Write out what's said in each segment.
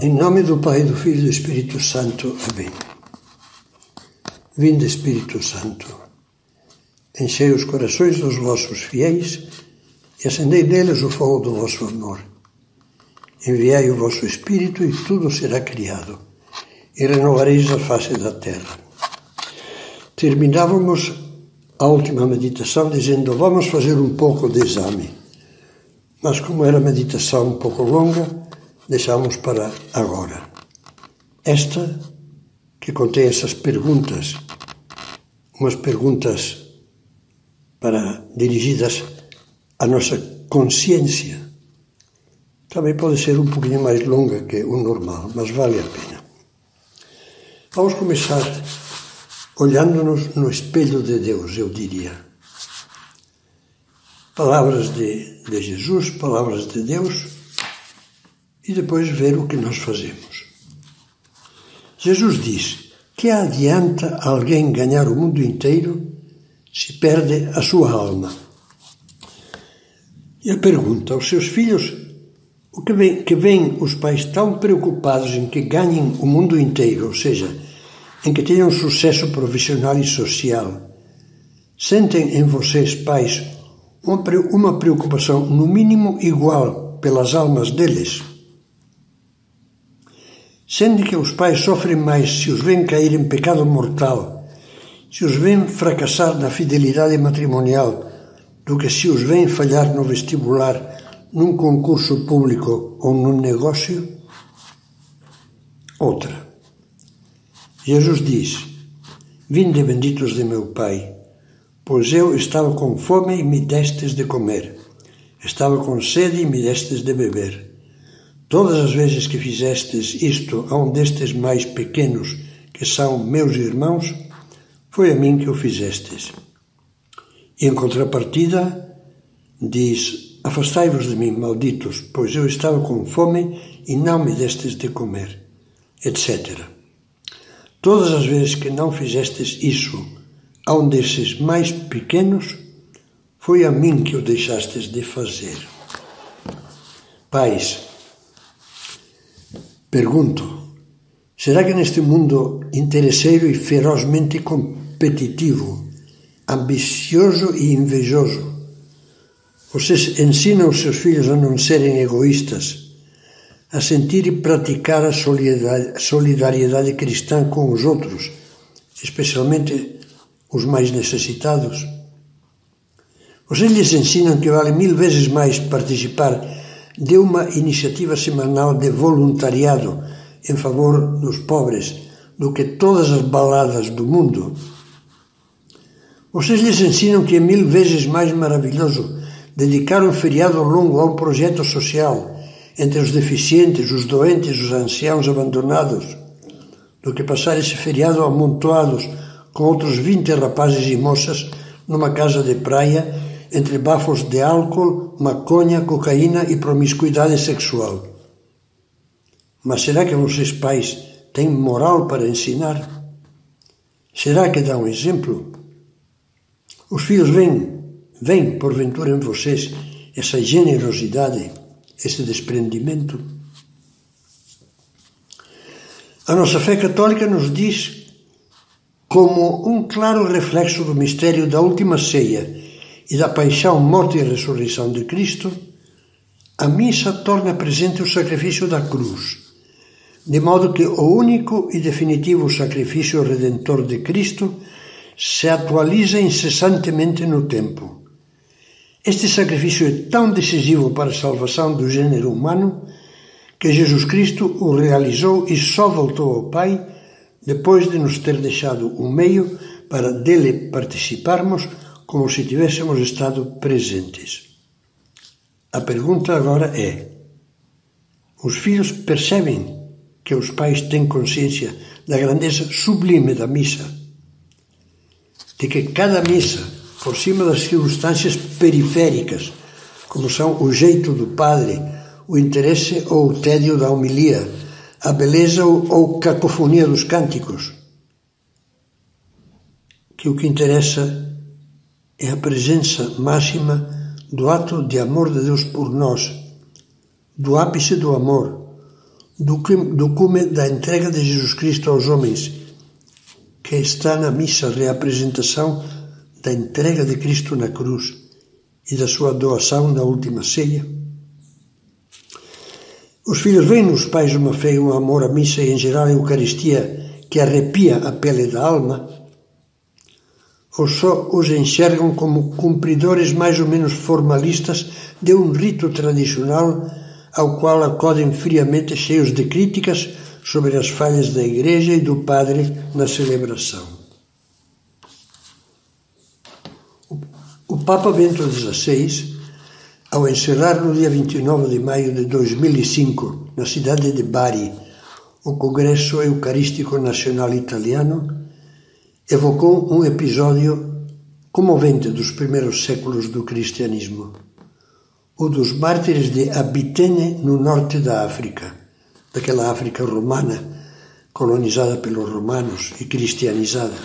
Em nome do Pai, do Filho e do Espírito Santo. Amém. Vinde, Espírito Santo, enchei os corações dos vossos fiéis e acendei neles o fogo do vosso amor. Enviai o vosso Espírito e tudo será criado, e renovareis a face da terra. Terminávamos a última meditação dizendo: vamos fazer um pouco de exame. Mas, como era meditação um pouco longa, deixamos para agora. Esta, que contém essas perguntas, umas perguntas para dirigidas à nossa consciência, também pode ser um pouquinho mais longa que o normal, mas vale a pena. Vamos começar olhando-nos no espelho de Deus, eu diria. Palavras de, de Jesus, palavras de Deus e depois ver o que nós fazemos. Jesus diz: Que adianta alguém ganhar o mundo inteiro se perde a sua alma? E a pergunta aos seus filhos: o que vem, que vem os pais tão preocupados em que ganhem o mundo inteiro, ou seja, em que tenham sucesso profissional e social, sentem em vocês, pais, uma preocupação no mínimo igual pelas almas deles? Sendo que os pais sofrem mais se os veem cair em pecado mortal, se os veem fracassar na fidelidade matrimonial, do que se os veem falhar no vestibular, num concurso público ou num negócio? Outra. Jesus diz: Vinde benditos de meu Pai, pois eu estava com fome e me destes de comer, estava com sede e me destes de beber. Todas as vezes que fizestes isto a um destes mais pequenos, que são meus irmãos, foi a mim que o fizestes. E em contrapartida, diz: Afastai-vos de mim, malditos, pois eu estava com fome e não me destes de comer, etc. Todas as vezes que não fizestes isso a um desses mais pequenos, foi a mim que o deixastes de fazer. Pais, Pergunto: será que neste mundo interesseiro e ferozmente competitivo, ambicioso e invejoso, vocês ensinam os seus filhos a não serem egoístas, a sentir e praticar a solidariedade cristã com os outros, especialmente os mais necessitados? Vocês lhes ensinam que vale mil vezes mais participar de uma iniciativa semanal de voluntariado em favor dos pobres do que todas as baladas do mundo. Vocês lhes ensinam que é mil vezes mais maravilhoso dedicar um feriado longo a um projeto social entre os deficientes, os doentes, os anciãos abandonados, do que passar esse feriado amontoados com outros 20 rapazes e moças numa casa de praia entre bafos de álcool, maconha, cocaína e promiscuidade sexual. Mas será que vocês pais têm moral para ensinar? Será que dão exemplo? Os filhos veem, veem porventura em vocês essa generosidade, esse desprendimento? A nossa fé católica nos diz, como um claro reflexo do mistério da última ceia, e da paixão, morte e ressurreição de Cristo, a missa torna presente o sacrifício da cruz, de modo que o único e definitivo sacrifício redentor de Cristo se atualiza incessantemente no tempo. Este sacrifício é tão decisivo para a salvação do gênero humano que Jesus Cristo o realizou e só voltou ao Pai depois de nos ter deixado o meio para dele participarmos como se tivéssemos estado presentes. A pergunta agora é: os filhos percebem que os pais têm consciência da grandeza sublime da missa? De que cada missa, por cima das circunstâncias periféricas, como são o jeito do padre, o interesse ou o tédio da homilia, a beleza ou cacofonia dos cânticos, que o que interessa é a presença máxima do ato de amor de Deus por nós, do ápice do amor, do, do cume da entrega de Jesus Cristo aos homens, que está na missa reapresentação da entrega de Cristo na cruz e da sua doação na última ceia. Os filhos veem nos pais uma fé e um amor à missa e, em geral, a Eucaristia que arrepia a pele da alma, ou só os enxergam como cumpridores mais ou menos formalistas de um rito tradicional ao qual acodem friamente cheios de críticas sobre as falhas da Igreja e do Padre na celebração. O Papa Bento XVI ao encerrar no dia 29 de maio de 2005, na cidade de Bari, o Congresso Eucarístico Nacional Italiano, evocou um episódio comovente dos primeiros séculos do cristianismo, o dos mártires de Abitene, no norte da África, daquela África romana, colonizada pelos romanos e cristianizada.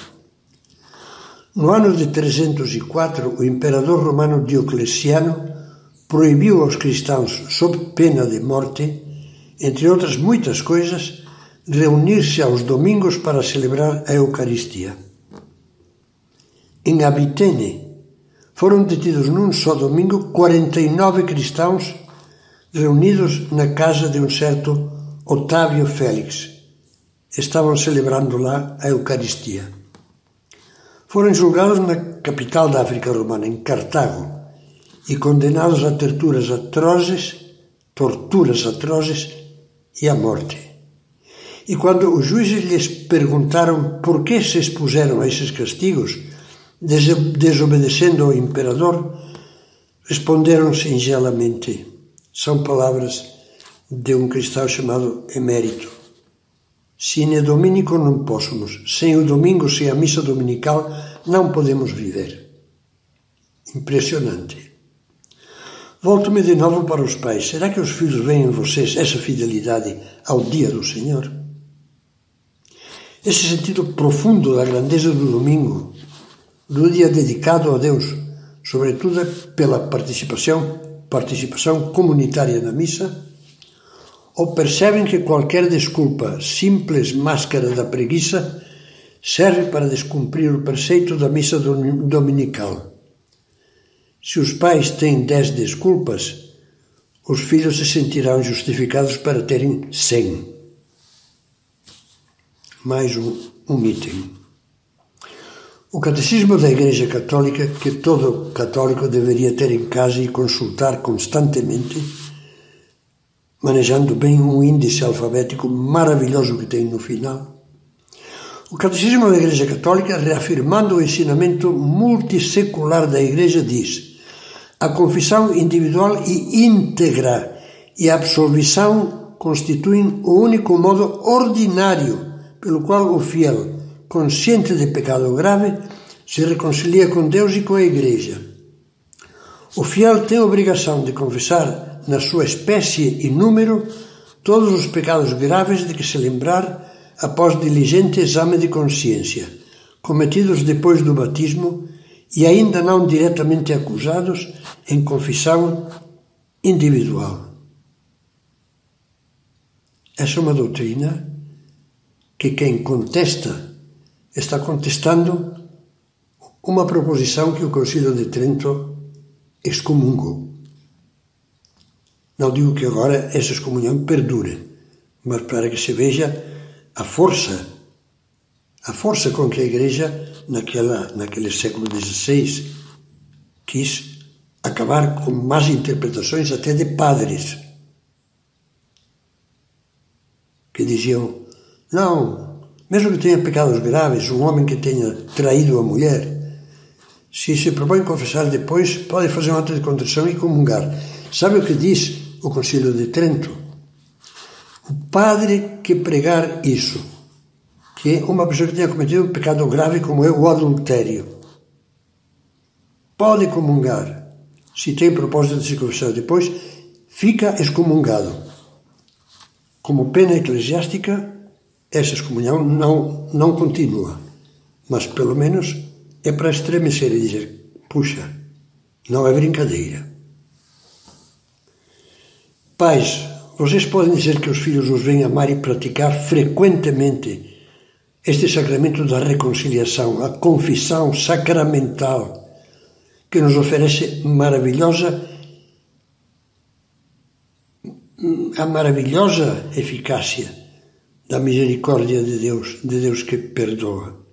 No ano de 304, o imperador romano Diocleciano proibiu aos cristãos, sob pena de morte, entre outras muitas coisas, reunir-se aos domingos para celebrar a Eucaristia. Em Abitene, foram detidos num só domingo 49 cristãos reunidos na casa de um certo Otávio Félix. Estavam celebrando lá a Eucaristia. Foram julgados na capital da África Romana, em Cartago, e condenados a torturas atrozes, torturas atrozes e à morte. E quando os juízes lhes perguntaram por que se expuseram a esses castigos, desobedecendo ao imperador, responderam singelamente. São palavras de um cristão chamado Emérito. Sine dominico non possumus. Sem o domingo, sem a missa dominical, não podemos viver. Impressionante. Volto-me de novo para os pais. Será que os filhos veem em vocês essa fidelidade ao dia do Senhor? Esse sentido profundo da grandeza do domingo, do dia dedicado a Deus, sobretudo pela participação, participação comunitária na missa, ou percebem que qualquer desculpa, simples máscara da preguiça, serve para descumprir o preceito da missa dominical se os pais têm dez desculpas, os filhos se sentirão justificados para terem cem. Mais um, um item. O Catecismo da Igreja Católica, que todo católico deveria ter em casa e consultar constantemente, manejando bem um índice alfabético maravilhoso que tem no final. O Catecismo da Igreja Católica, reafirmando o ensinamento multissecular da Igreja, diz: a confissão individual e íntegra e a absolvição constituem o único modo ordinário pelo qual o fiel, consciente de pecado grave, se reconcilia com Deus e com a Igreja. O fiel tem a obrigação de confessar, na sua espécie e número, todos os pecados graves de que se lembrar após diligente exame de consciência, cometidos depois do batismo e ainda não diretamente acusados em confissão individual. Essa é uma doutrina que quem contesta está contestando uma proposição que o Concílio de Trento excomungou. Não digo que agora essa excomunhão perdure, mas para que se veja a força, a força com que a Igreja naquela, naquele século XVI, quis acabar com más interpretações até de padres que diziam: não, mesmo que tenha pecados graves, um homem que tenha traído a mulher, se se propõe confessar depois, pode fazer um ato de contrição e comungar. Sabe o que diz o Concílio de Trento? O padre que pregar isso que uma pessoa que tenha cometido um pecado grave como é o adultério pode comungar se tem propósito de se confessar depois, fica excomungado. Como pena eclesiástica, essa excomunhão não, não continua, mas pelo menos é para estremecer e dizer: puxa, não é brincadeira. Pais, vocês podem dizer que os filhos os veem amar e praticar frequentemente este sacramento da reconciliação, a confissão sacramental, que nos oferece maravilhosa a maravilhosa eficácia da misericórdia de Deus, de Deus que perdoa.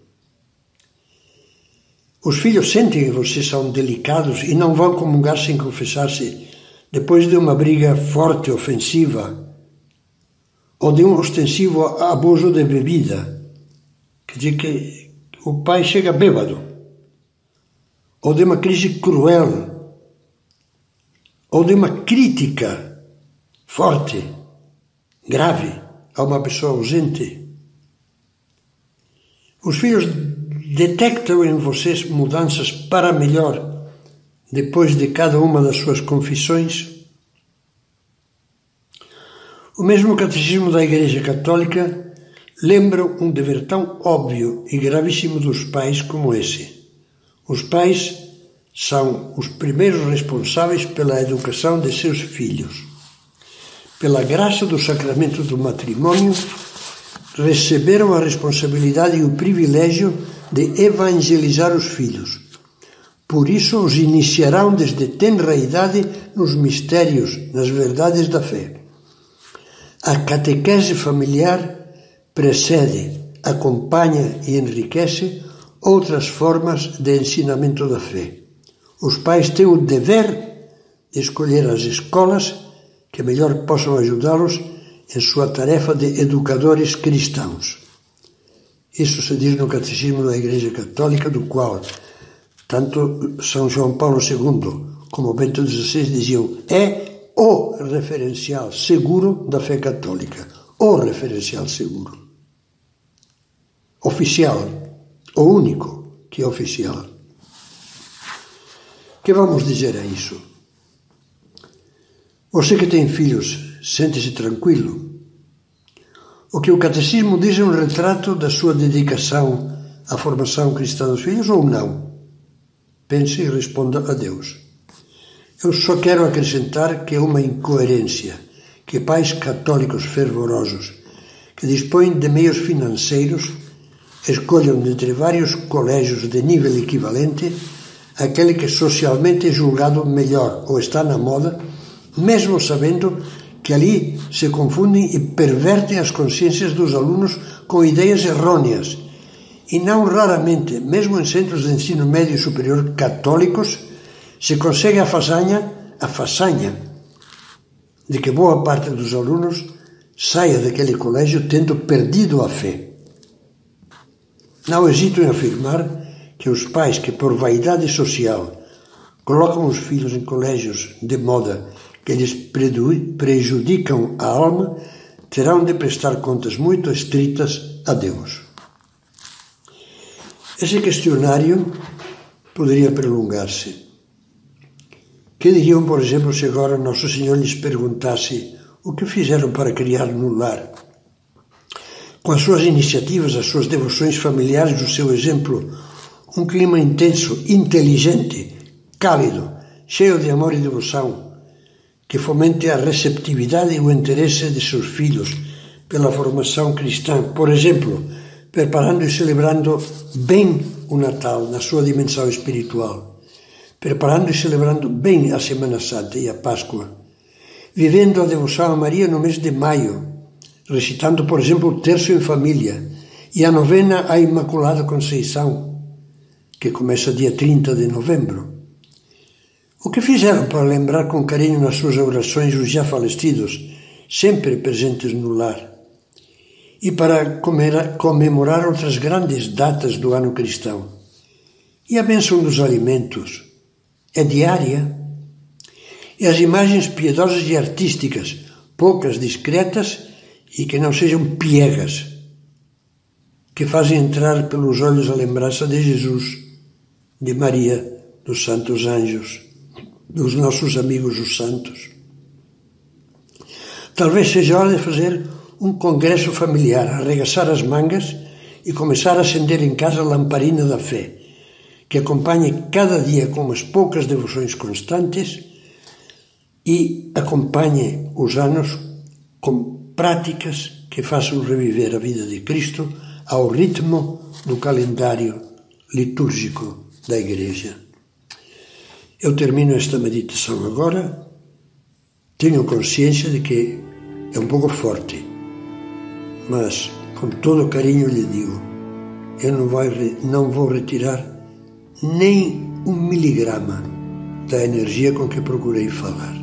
Os filhos sentem que vocês são delicados e não vão comungar sem confessar-se depois de uma briga forte, ofensiva, ou de um ostensivo abuso de bebida. Quer dizer que o pai chega bêbado, ou de uma crise cruel, ou de uma crítica forte, grave a uma pessoa ausente. Os filhos detectam em vocês mudanças para melhor depois de cada uma das suas confissões? O mesmo Catecismo da Igreja Católica lembra um dever tão óbvio e gravíssimo dos pais como esse. Os pais são os primeiros responsáveis pela educação de seus filhos. Pela graça do sacramento do matrimônio, receberam a responsabilidade e o privilégio de evangelizar os filhos. Por isso os iniciarão desde tenra idade nos mistérios, nas verdades da fé. A catequese familiar precede, acompanha e enriquece outras formas de ensinamento da fé. Os pais têm o dever de escolher as escolas que melhor possam ajudá-los em sua tarefa de educadores cristãos. Isso se diz no Catecismo da Igreja Católica, do qual tanto São João Paulo II como Bento XVI diziam é o referencial seguro da fé católica, o referencial seguro. Oficial, o único que é oficial. Que vamos dizer a isso? Você que tem filhos, sente-se tranquilo? O que o catecismo diz é um retrato da sua dedicação à formação cristã dos filhos ou não? Pense e responda a Deus. Eu só quero acrescentar que é uma incoerência que pais católicos fervorosos que dispõem de meios financeiros escolham dentre vários colégios de nível equivalente aquele que socialmente é julgado melhor ou está na moda, mesmo sabendo que ali se confundem e pervertem as consciências dos alunos com ideias errôneas. E não raramente, mesmo em centros de ensino médio e superior católicos, se consegue a façanha, a façanha de que boa parte dos alunos saia daquele colégio tendo perdido a fé. Não hesito em afirmar que os pais que, por vaidade social, colocam os filhos em colégios de moda que lhes prejudicam a alma, terão de prestar contas muito estritas a Deus. Esse questionário poderia prolongar-se. Que diriam, por exemplo, se agora Nosso Senhor lhes perguntasse o que fizeram para criar no lar? Com as suas iniciativas, as suas devoções familiares, o seu exemplo, um clima intenso, inteligente, cálido, cheio de amor e devoção, que fomente a receptividade e o interesse de seus filhos pela formação cristã, por exemplo, preparando e celebrando bem o Natal na sua dimensão espiritual, preparando e celebrando bem a Semana Santa e a Páscoa, vivendo a devoção a Maria no mês de maio, recitando, por exemplo, o terço em família e a novena à Imaculada Conceição, que começa dia 30 de novembro o que fizeram para lembrar com carinho nas suas orações os já falecidos, sempre presentes no lar? E para comemorar outras grandes datas do ano cristão? E a bênção dos alimentos? É diária? E as imagens piedosas e artísticas, poucas, discretas e que não sejam piegas, que fazem entrar pelos olhos a lembrança de Jesus, de Maria, dos santos anjos dos nossos amigos os santos. Talvez seja hora de fazer um congresso familiar, arregaçar as mangas e começar a acender em casa a lamparina da fé, que acompanhe cada dia com umas poucas devoções constantes e acompanhe os anos com práticas que façam reviver a vida de Cristo ao ritmo do calendário litúrgico da Igreja. Eu termino esta meditação agora. Tenho consciência de que é um pouco forte, mas com todo carinho lhe digo: eu não, vai, não vou retirar nem um miligrama da energia com que procurei falar.